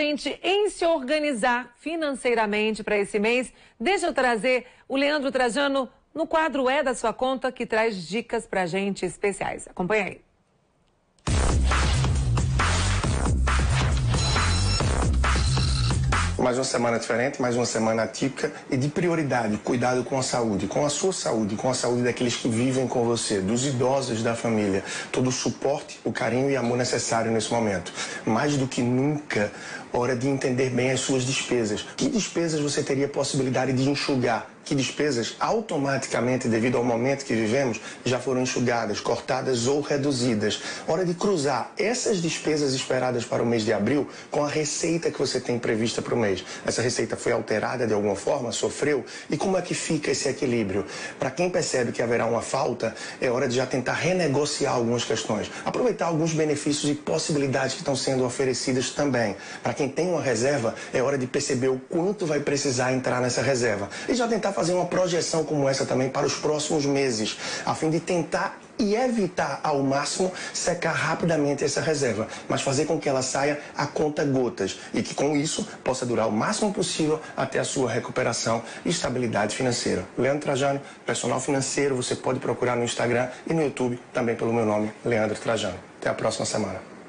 gente em se organizar financeiramente para esse mês, deixa eu trazer o Leandro Trajano no quadro É da Sua Conta, que traz dicas para gente especiais. Acompanha aí. Mais uma semana diferente, mais uma semana atípica e de prioridade, cuidado com a saúde, com a sua saúde, com a saúde daqueles que vivem com você, dos idosos da família. Todo o suporte, o carinho e amor necessário nesse momento. Mais do que nunca, hora de entender bem as suas despesas. Que despesas você teria possibilidade de enxugar? Que despesas automaticamente, devido ao momento que vivemos, já foram enxugadas, cortadas ou reduzidas. Hora de cruzar essas despesas esperadas para o mês de abril com a receita que você tem prevista para o mês. Essa receita foi alterada de alguma forma, sofreu? E como é que fica esse equilíbrio? Para quem percebe que haverá uma falta, é hora de já tentar renegociar algumas questões, aproveitar alguns benefícios e possibilidades que estão sendo oferecidas também. Para quem tem uma reserva, é hora de perceber o quanto vai precisar entrar nessa reserva e já tentar fazer uma projeção como essa também para os próximos meses, a fim de tentar e evitar ao máximo secar rapidamente essa reserva, mas fazer com que ela saia a conta gotas e que com isso possa durar o máximo possível até a sua recuperação e estabilidade financeira. Leandro Trajano, personal financeiro, você pode procurar no Instagram e no YouTube também pelo meu nome, Leandro Trajano. Até a próxima semana.